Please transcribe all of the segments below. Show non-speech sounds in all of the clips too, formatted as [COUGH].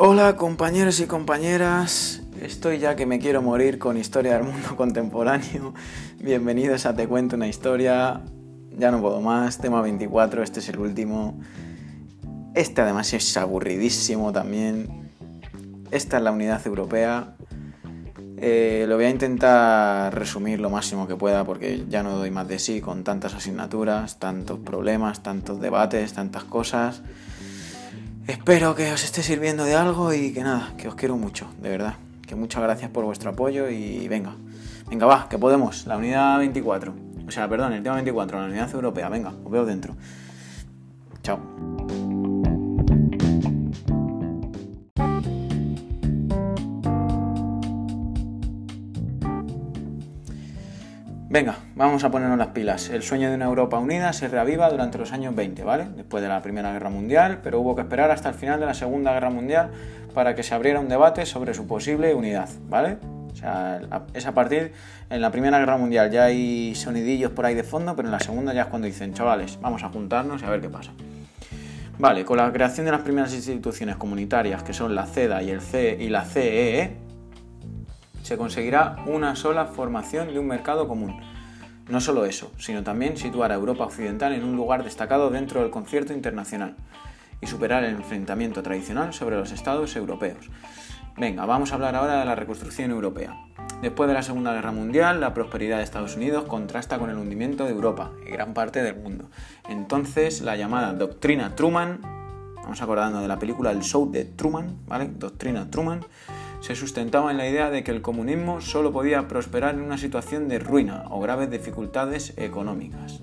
Hola compañeros y compañeras, estoy ya que me quiero morir con historia del mundo [LAUGHS] contemporáneo. Bienvenidos a Te cuento una historia. Ya no puedo más, tema 24, este es el último. Este además es aburridísimo también. Esta es la unidad europea. Eh, lo voy a intentar resumir lo máximo que pueda porque ya no doy más de sí con tantas asignaturas, tantos problemas, tantos debates, tantas cosas. Espero que os esté sirviendo de algo y que nada, que os quiero mucho, de verdad. Que muchas gracias por vuestro apoyo y venga, venga va, que podemos, la unidad 24. O sea, perdón, el tema 24, la unidad europea, venga, os veo dentro. Venga, vamos a ponernos las pilas. El sueño de una Europa unida se reaviva durante los años 20, ¿vale? Después de la Primera Guerra Mundial, pero hubo que esperar hasta el final de la Segunda Guerra Mundial para que se abriera un debate sobre su posible unidad, ¿vale? O sea, es a partir, en la Primera Guerra Mundial ya hay sonidillos por ahí de fondo, pero en la Segunda ya es cuando dicen, chavales, vamos a juntarnos y a ver qué pasa. Vale, con la creación de las primeras instituciones comunitarias, que son la CEDA y, el C y la CEE, se conseguirá una sola formación de un mercado común. No solo eso, sino también situar a Europa Occidental en un lugar destacado dentro del concierto internacional y superar el enfrentamiento tradicional sobre los estados europeos. Venga, vamos a hablar ahora de la reconstrucción europea. Después de la Segunda Guerra Mundial, la prosperidad de Estados Unidos contrasta con el hundimiento de Europa y gran parte del mundo. Entonces, la llamada doctrina Truman, vamos acordando de la película El Show de Truman, ¿vale? Doctrina Truman, se sustentaba en la idea de que el comunismo solo podía prosperar en una situación de ruina o graves dificultades económicas.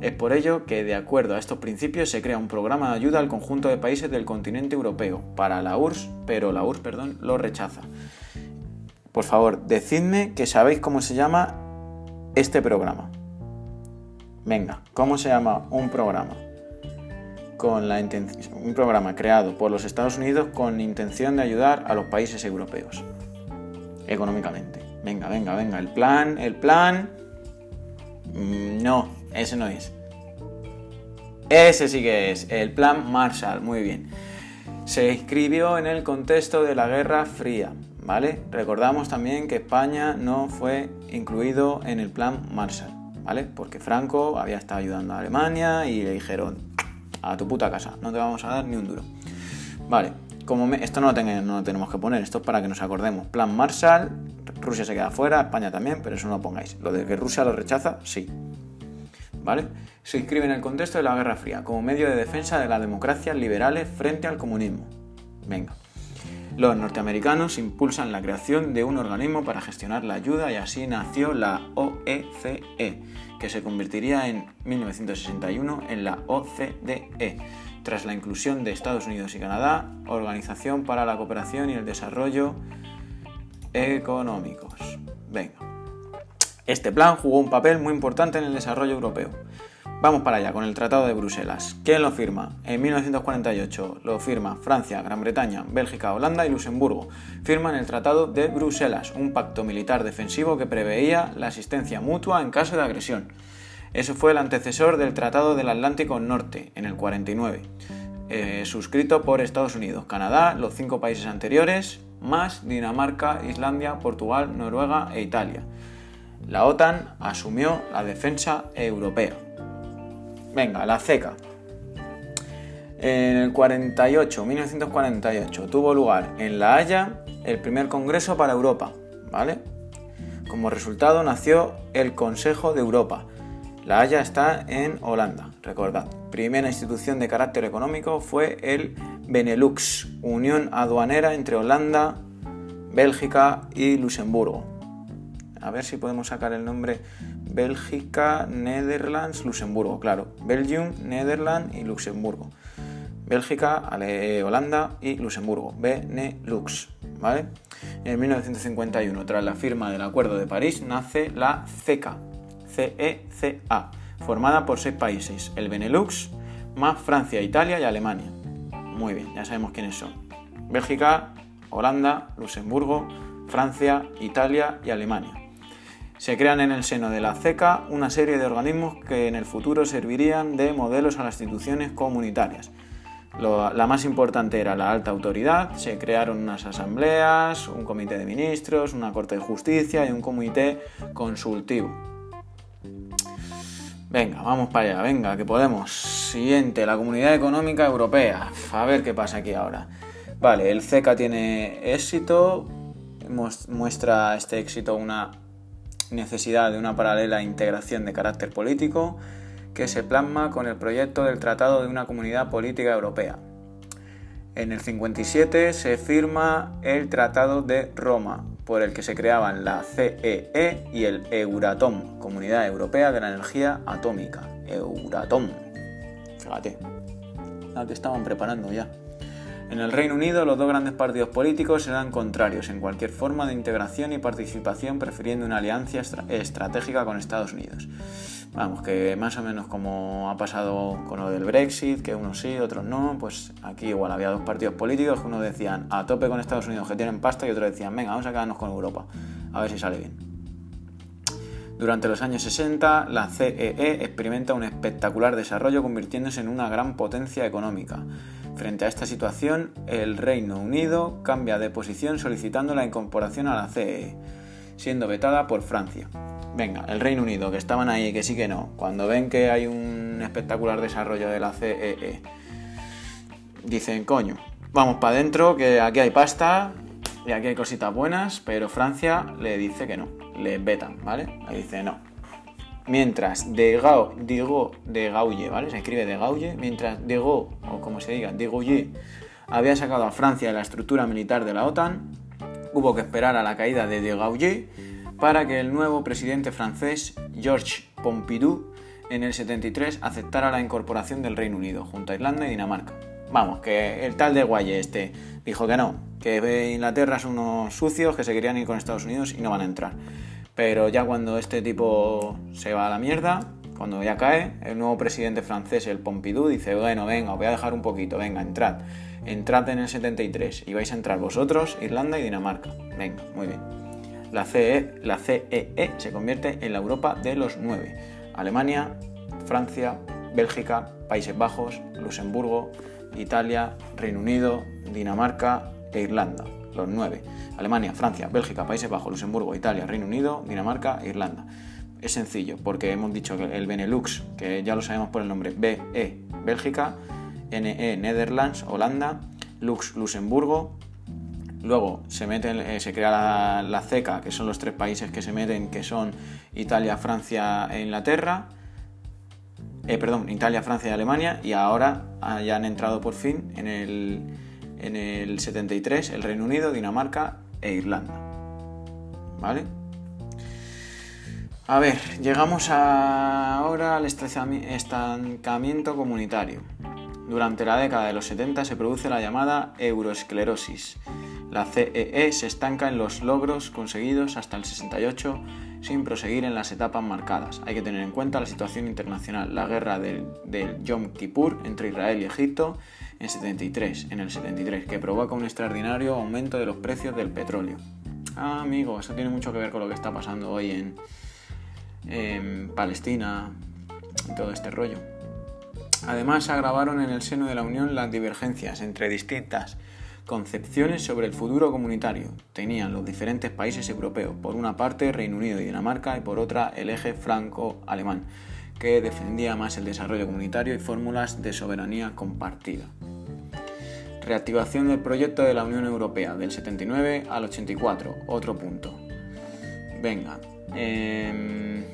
Es por ello que, de acuerdo a estos principios, se crea un programa de ayuda al conjunto de países del continente europeo para la URSS, pero la URSS perdón, lo rechaza. Por favor, decidme que sabéis cómo se llama este programa. Venga, ¿cómo se llama un programa? Con la un programa creado por los Estados Unidos con intención de ayudar a los países europeos económicamente. Venga, venga, venga, el plan, el plan... Mm, no, ese no es. Ese sí que es, el plan Marshall, muy bien. Se escribió en el contexto de la Guerra Fría, ¿vale? Recordamos también que España no fue incluido en el plan Marshall, ¿vale? Porque Franco había estado ayudando a Alemania y le dijeron, a tu puta casa, no te vamos a dar ni un duro. Vale, como esto no lo, no tenemos que poner, esto es para que nos acordemos. Plan Marshall, Rusia se queda fuera, España también, pero eso no lo pongáis. Lo de que Rusia lo rechaza, sí. ¿Vale? Se inscribe en el contexto de la Guerra Fría, como medio de defensa de las democracias liberales frente al comunismo. Venga. Los norteamericanos impulsan la creación de un organismo para gestionar la ayuda y así nació la OECE, e, que se convertiría en 1961 en la OCDE, tras la inclusión de Estados Unidos y Canadá, Organización para la Cooperación y el Desarrollo Económicos. Venga. Este plan jugó un papel muy importante en el desarrollo europeo. Vamos para allá con el Tratado de Bruselas. ¿Quién lo firma? En 1948 lo firma Francia, Gran Bretaña, Bélgica, Holanda y Luxemburgo. Firman el Tratado de Bruselas, un pacto militar defensivo que preveía la asistencia mutua en caso de agresión. Eso fue el antecesor del Tratado del Atlántico Norte, en el 49, eh, suscrito por Estados Unidos, Canadá, los cinco países anteriores, más Dinamarca, Islandia, Portugal, Noruega e Italia. La OTAN asumió la defensa europea. Venga, la CECA. En el 48, 1948, tuvo lugar en La Haya el primer Congreso para Europa, ¿vale? Como resultado nació el Consejo de Europa. La Haya está en Holanda, recordad. Primera institución de carácter económico fue el Benelux, unión aduanera entre Holanda, Bélgica y Luxemburgo. A ver si podemos sacar el nombre Bélgica, Netherlands, Luxemburgo, claro. Belgium, Netherlands y Luxemburgo. Bélgica, Holanda y Luxemburgo. Benelux, ¿vale? En 1951, tras la firma del Acuerdo de París, nace la CECA, CECA, formada por seis países, el Benelux, más Francia, Italia y Alemania. Muy bien, ya sabemos quiénes son. Bélgica, Holanda, Luxemburgo, Francia, Italia y Alemania. Se crean en el seno de la CECA una serie de organismos que en el futuro servirían de modelos a las instituciones comunitarias. la más importante era la alta autoridad, se crearon unas asambleas, un comité de ministros, una corte de justicia y un comité consultivo. Venga, vamos para allá, venga, que podemos. Siguiente, la Comunidad Económica Europea. A ver qué pasa aquí ahora. Vale, el CECA tiene éxito, muestra este éxito una necesidad de una paralela integración de carácter político que se plasma con el proyecto del Tratado de una Comunidad Política Europea. En el 57 se firma el Tratado de Roma, por el que se creaban la CEE e y el Euratom, Comunidad Europea de la Energía Atómica. Euratom. Fíjate, la que estaban preparando ya. En el Reino Unido, los dos grandes partidos políticos eran contrarios en cualquier forma de integración y participación, prefiriendo una alianza estratégica con Estados Unidos. Vamos, que más o menos como ha pasado con lo del Brexit, que unos sí, otros no, pues aquí igual había dos partidos políticos que uno decían a tope con Estados Unidos que tienen pasta y otros decían, venga, vamos a quedarnos con Europa, a ver si sale bien. Durante los años 60, la CEE e experimenta un espectacular desarrollo convirtiéndose en una gran potencia económica. Frente a esta situación, el Reino Unido cambia de posición solicitando la incorporación a la CEE, siendo vetada por Francia. Venga, el Reino Unido, que estaban ahí, que sí que no, cuando ven que hay un espectacular desarrollo de la CEE, dicen, coño, vamos para adentro, que aquí hay pasta y aquí hay cositas buenas, pero Francia le dice que no, le vetan, ¿vale? Le dice no, Mientras de digo de Gaulle, ¿vale? Se escribe de Gaulle, mientras de o como se diga, de Gaulle, había sacado a Francia de la estructura militar de la OTAN, hubo que esperar a la caída de de Gaulle para que el nuevo presidente francés, Georges Pompidou, en el 73 aceptara la incorporación del Reino Unido, junto a Irlanda y Dinamarca. Vamos, que el tal de Gaulle este dijo que no, que Inglaterra son unos sucios que se querían ir con Estados Unidos y no van a entrar. Pero ya cuando este tipo se va a la mierda, cuando ya cae, el nuevo presidente francés, el Pompidou, dice, bueno, venga, voy a dejar un poquito, venga, entrad. Entrad en el 73 y vais a entrar vosotros, Irlanda y Dinamarca. Venga, muy bien. La CEE, la CEE e se convierte en la Europa de los nueve. Alemania, Francia, Bélgica, Países Bajos, Luxemburgo, Italia, Reino Unido, Dinamarca e Irlanda los nueve. Alemania, Francia, Bélgica, Países Bajos, Luxemburgo, Italia, Reino Unido, Dinamarca e Irlanda. Es sencillo, porque hemos dicho que el Benelux, que ya lo sabemos por el nombre BE, Bélgica, NE, Netherlands, Holanda, Lux, Luxemburgo, Luego se, mete, eh, se crea la, CECA, que son los tres países que se meten, que son Italia, Francia e Inglaterra. Eh, perdón, Italia, Francia y Alemania. Y ahora ya han entrado por fin en el, en el 73 el Reino Unido, Dinamarca e Irlanda. ¿Vale? A ver, llegamos ahora al estancamiento comunitario. Durante la década de los 70 se produce la llamada euroesclerosis. La CEE e se estanca en los logros conseguidos hasta el 68 sin proseguir en las etapas marcadas. Hay que tener en cuenta la situación internacional, la guerra del, del Yom Kippur entre Israel y Egipto en 73, en el 73, que provoca un extraordinario aumento de los precios del petróleo. Ah, amigo, eso tiene mucho que ver con lo que está pasando hoy en, Palestina y todo este rollo. Además, se agravaron en el seno de la Unión las divergencias entre distintas concepciones sobre el futuro comunitario. Tenían los diferentes países europeos, por una parte Reino Unido y Dinamarca y por otra el eje franco-alemán, que defendía más el desarrollo comunitario y fórmulas de soberanía compartida. Reactivación del proyecto de la Unión Europea del 79 al 84, otro punto. Venga, em,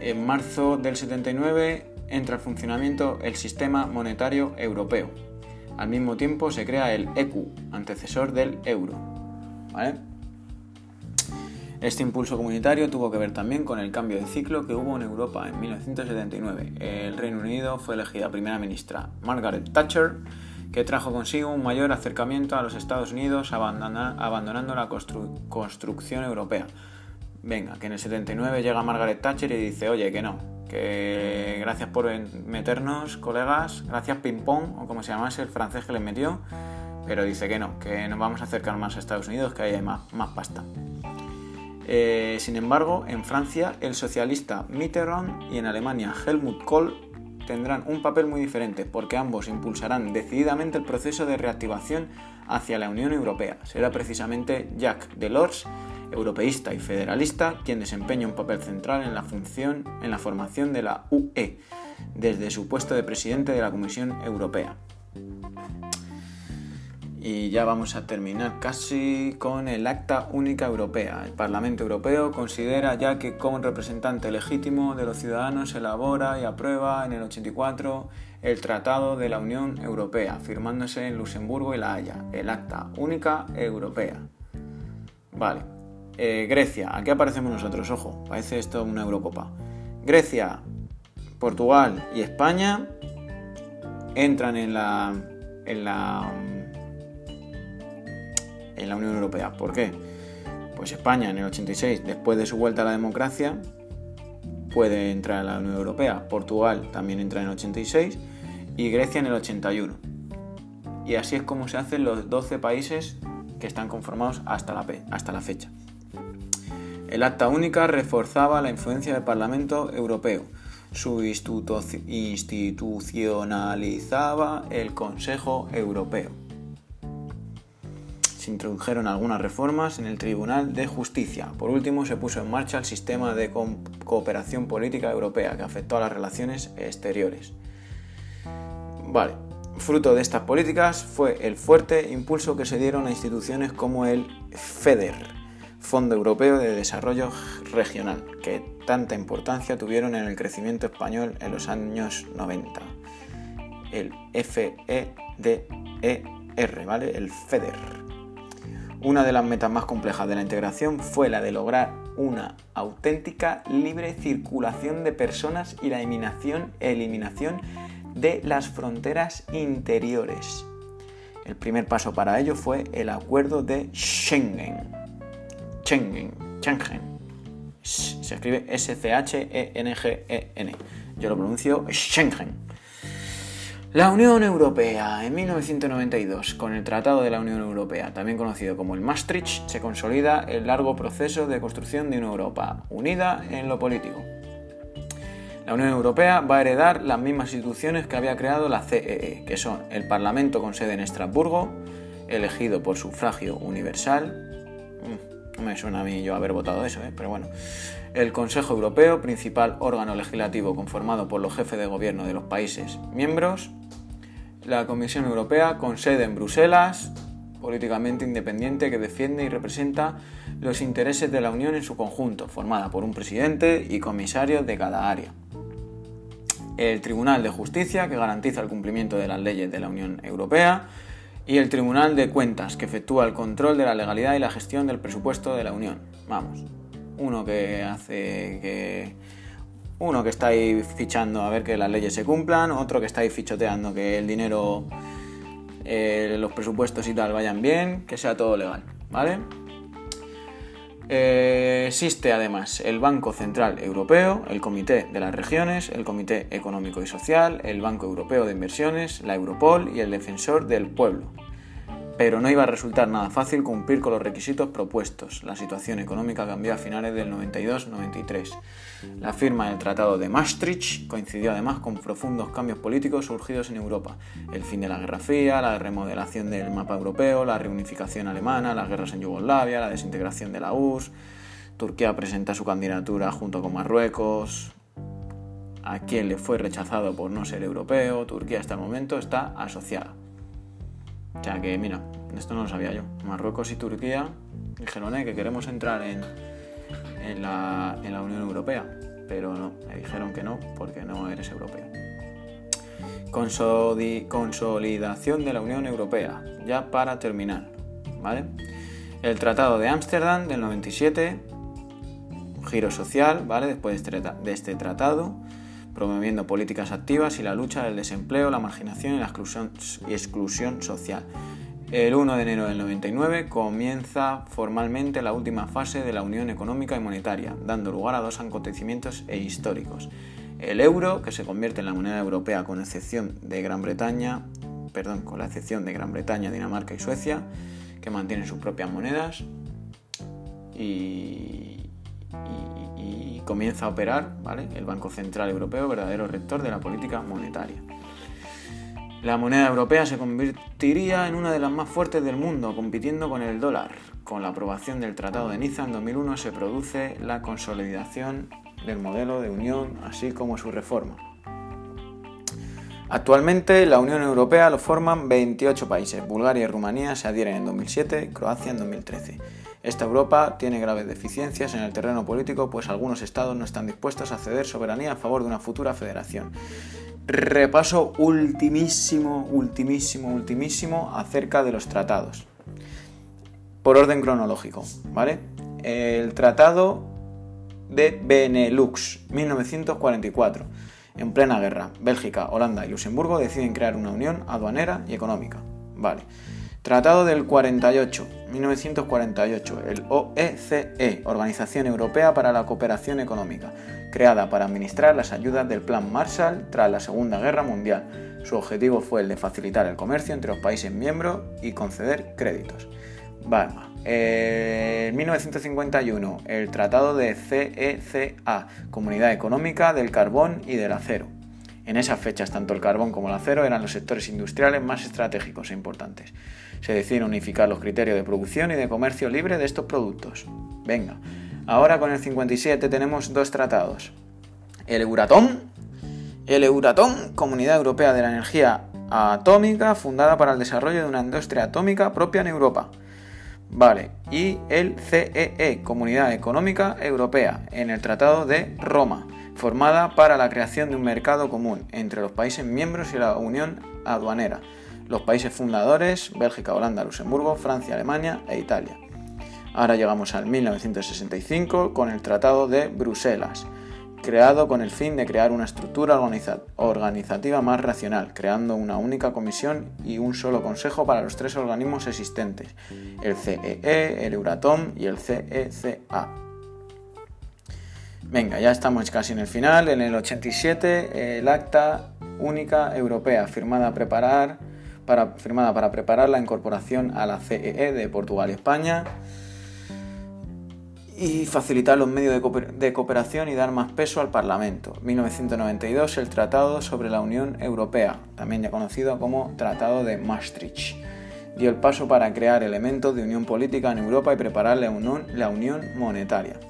en marzo del 79 entra en funcionamiento el sistema monetario europeo. Al mismo tiempo se crea el ECU, antecesor del euro. Este impulso comunitario tuvo que ver también con el cambio de ciclo que hubo en Europa en 1979. El Reino Unido fue elegida primera ministra Margaret Thatcher, que trajo consigo un mayor acercamiento a los Estados Unidos abandonando la construcción europea. Venga, que en el 79 llega Margaret Thatcher y dice, oye, que no, que gracias por meternos, colegas, gracias ping pong, o como se llamase el francés que les metió, pero dice que no, que nos vamos a acercar más a Estados Unidos, que hay más, más pasta. Eh, sin embargo, en Francia, el socialista Mitterrand y en Alemania Helmut Kohl tendrán un papel muy diferente porque ambos impulsarán decididamente el proceso de reactivación hacia la Unión Europea. Será precisamente Jacques Delors, europeísta y federalista, quien desempeña un papel central en la, función, en la formación de la UE desde su puesto de presidente de la Comisión Europea. Y ya vamos a terminar casi con el Acta Única Europea. El Parlamento Europeo considera ya que como representante legítimo de los ciudadanos elabora y aprueba en el 84 el Tratado de la Unión Europea, firmándose en Luxemburgo y La Haya, el Acta Única Europea. Vale. Eh, Grecia, aquí aparecemos nosotros, ojo, parece esto una Eurocopa. Grecia, Portugal y España entran en la, en la en la Unión Europea. ¿Por qué? Pues España en el 86, después de su vuelta a la democracia, puede entrar a la Unión Europea. Portugal también entra en el 86 y Grecia en el 81. Y así es como se hacen los 12 países que están conformados hasta la, hasta la fecha. El acta única reforzaba la influencia del Parlamento Europeo. Su institucionalizaba el Consejo Europeo se introdujeron algunas reformas en el Tribunal de Justicia. Por último, se puso en marcha el sistema de cooperación política europea que afectó a las relaciones exteriores. Vale, fruto de estas políticas fue el fuerte impulso que se dieron a instituciones como el FEDER, Fondo Europeo de Desarrollo Regional, que tanta importancia tuvieron en el crecimiento español en los años 90. El FEDER, ¿vale? El FEDER. Una de las metas más complejas de la integración fue la de lograr una auténtica libre circulación de personas y la eliminación, eliminación de las fronteras interiores. El primer paso para ello fue el acuerdo de Schengen. Schengen, Schengen. Se escribe S-C-H-E-N-G-E-N. Yo lo pronuncio Schengen. La Unión Europea. En 1992, con el Tratado de la Unión Europea, también conocido como el Maastricht, se consolida el largo proceso de construcción de una Europa unida en lo político. La Unión Europea va a heredar las mismas instituciones que había creado la CEE, e, que son el Parlamento con sede en Estrasburgo, elegido por sufragio universal. Mm, no me suena a mí yo haber votado eso, ¿eh? pero bueno. El Consejo Europeo, principal órgano legislativo conformado por los jefes de gobierno de los países miembros la Comisión Europea, con sede en Bruselas, políticamente independiente que defiende y representa los intereses de la Unión en su conjunto, formada por un presidente y comisarios de cada área. El Tribunal de Justicia, que garantiza el cumplimiento de las leyes de la Unión Europea, y el Tribunal de Cuentas, que efectúa el control de la legalidad y la gestión del presupuesto de la Unión. Vamos, uno que hace que uno que está fichando a ver que las leyes se cumplan, otro que está fichoteando que el dinero, eh, los presupuestos y tal vayan bien, que sea todo legal, ¿vale? Eh, existe además el Banco Central Europeo, el Comité de las Regiones, el Comité Económico y Social, el Banco Europeo de Inversiones, la Europol y el Defensor del Pueblo pero no iba a resultar nada fácil cumplir con los requisitos propuestos. La situación económica cambió a finales del 92-93. La firma del Tratado de Maastricht coincidió además con profundos cambios políticos surgidos en Europa. El fin de la Guerra Fría, la remodelación del mapa europeo, la reunificación alemana, las guerras en Yugoslavia, la desintegración de la URSS. Turquía presenta su candidatura junto con Marruecos, a quien le fue rechazado por no ser europeo. Turquía hasta el momento está asociada. O sea que, mira, esto no lo sabía yo. Marruecos y Turquía dijeron eh, que queremos entrar en, en, la, Unión Europea, pero no, me dijeron que no porque no eres europeo. consolidación de la Unión Europea, ya para terminar, ¿vale? El Tratado de Ámsterdam del 97, giro social, ¿vale? Después de este, de este tratado, promoviendo políticas activas y la lucha del desempleo, la marginación y la exclusión, y exclusión social. El 1 de enero del 99 comienza formalmente la última fase de la Unión Económica y Monetaria, dando lugar a dos acontecimientos e históricos. El euro, que se convierte en la moneda europea con excepción de Gran Bretaña, perdón, con la excepción de Gran Bretaña, Dinamarca y Suecia, que mantienen sus propias monedas. Y, y, comienza a operar ¿vale? el Banco Central Europeo, verdadero rector de la política monetaria. La moneda europea se convertiría en una de las más fuertes del mundo, compitiendo con el dólar. Con la aprobación del Tratado de Niza en 2001 se produce la consolidación del modelo de unión, así como su reforma. Actualmente la Unión Europea lo forman 28 países. Bulgaria y Rumanía se adhieren en 2007, Croacia en 2013. Esta Europa tiene graves deficiencias en el terreno político, pues algunos estados no están dispuestos a ceder soberanía a favor de una futura federación repaso ultimísimo, ultimísimo, ultimísimo acerca de los tratados. Por orden cronológico, ¿vale? El tratado de Benelux, 1944. En plena guerra, Bélgica, Holanda y Luxemburgo deciden crear una unión aduanera y económica. Vale. Tratado del 48, 1948, el OECE, e, Organización Europea para la Cooperación Económica, creada para administrar las ayudas del Plan Marshall tras la Segunda Guerra Mundial. Su objetivo fue el de facilitar el comercio entre los países miembros y conceder créditos. En 1951, el Tratado de CECA, Comunidad Económica del Carbón y del Acero. En esas fechas, tanto el carbón como el acero eran los sectores industriales más estratégicos e importantes. Se decide unificar los criterios de producción y de comercio libre de estos productos. Venga, ahora con el 57 tenemos dos tratados. El Euratom, el Euratom, Comunidad Europea de la Energía Atómica, fundada para el desarrollo de una industria atómica propia en Europa. Vale, y el CEE, e, Comunidad Económica Europea, en el Tratado de Roma formada para la creación de un mercado común entre los países miembros y la Unión Aduanera, los países fundadores, Bélgica, Holanda, Luxemburgo, Francia, Alemania e Italia. Ahora llegamos al 1965 con el Tratado de Bruselas, creado con el fin de crear una estructura organizativa más racional, creando una única comisión y un solo consejo para los tres organismos existentes, el CEE, e, el Euratom y el CECA. Venga, ya estamos casi en el final. En el 87, el Acta Única Europea, firmada, para, para preparar la incorporación a la CEE e de Portugal y España y facilitar los medios de cooperación y dar más peso al Parlamento. 1992, el Tratado sobre la Unión Europea, también ya conocido como Tratado de Maastricht, dio el paso para crear elementos de unión política en Europa y preparar la unión monetaria.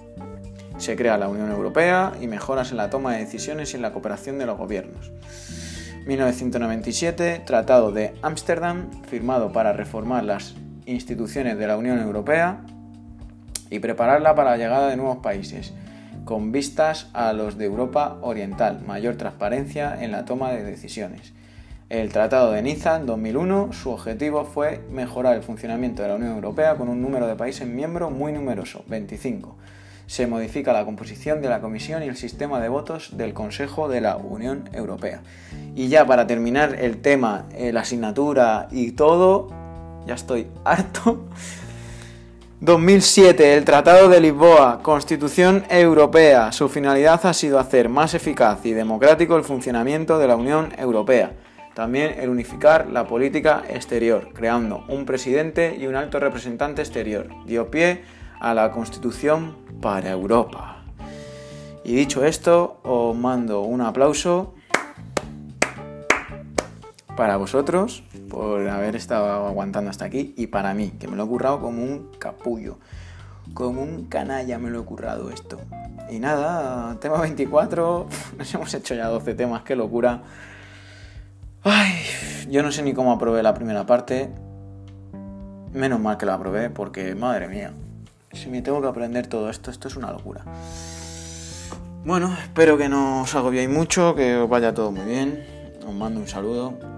Se crea la Unión Europea y mejoras en la toma de decisiones y en la cooperación de los gobiernos. 1997, Tratado de Ámsterdam, firmado para reformar las instituciones de la Unión Europea y prepararla para la llegada de nuevos países, con vistas a los de Europa Oriental, mayor transparencia en la toma de decisiones. El Tratado de Niza en 2001, su objetivo fue mejorar el funcionamiento de la Unión Europea con un número de países miembros muy numeroso, 25 se modifica la composición de la Comisión y el sistema de votos del Consejo de la Unión Europea. Y ya para terminar el tema, eh, la asignatura y todo, ya estoy harto. 2007, el Tratado de Lisboa, Constitución Europea. Su finalidad ha sido hacer más eficaz y democrático el funcionamiento de la Unión Europea. También el unificar la política exterior, creando un presidente y un alto representante exterior. Dio pie a la Constitución para Europa. Y dicho esto, os mando un aplauso para vosotros por haber estado aguantando hasta aquí y para mí, que me lo he currado como un capullo, como un canalla me lo he currado esto. Y nada, tema 24, [LAUGHS] nos hemos hecho ya 12 temas, qué locura. Ay, yo no sé ni cómo aprobé la primera parte. Menos mal que la aprobé porque, madre mía, si me tengo que aprender todo esto, esto es una locura. Bueno, espero que no os agobiéis mucho, que os vaya todo muy bien. Os mando un saludo.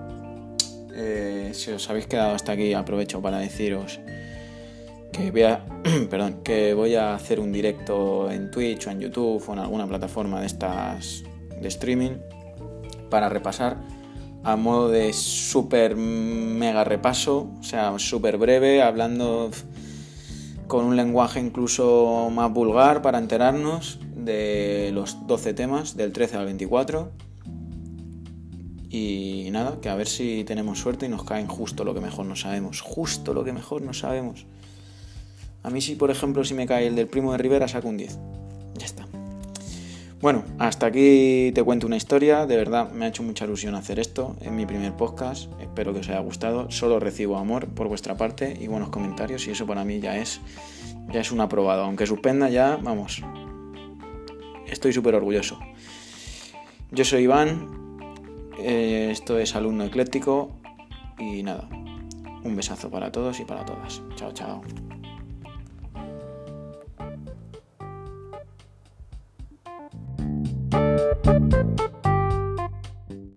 Eh, si os habéis quedado hasta aquí, aprovecho para deciros [CLEARS THROAT] que voy a, hacer un directo en Twitch o en YouTube o en alguna plataforma de estas de streaming para repasar a modo de súper mega repaso, o sea, súper breve, hablando con un lenguaje incluso más vulgar para enterarnos de los 12 temas del 13 al 24. Y nada, que a ver si tenemos suerte y nos caen justo lo que mejor no sabemos. Justo lo que mejor no sabemos. A mí sí, por ejemplo, si me cae el del primo de Rivera, saco un 10. Ya está. Bueno, hasta aquí te cuento una historia. De verdad, me ha hecho mucha ilusión hacer esto. en mi primer podcast. Espero que os haya gustado. Solo recibo amor por vuestra parte y buenos comentarios. Y eso para mí ya es, ya es un aprobado. Aunque suspenda ya, vamos. Estoy súper orgulloso. Yo soy Iván. Eh, esto es alumno ecléctico. Y nada. Un besazo para todos y para todas. Chao, chao.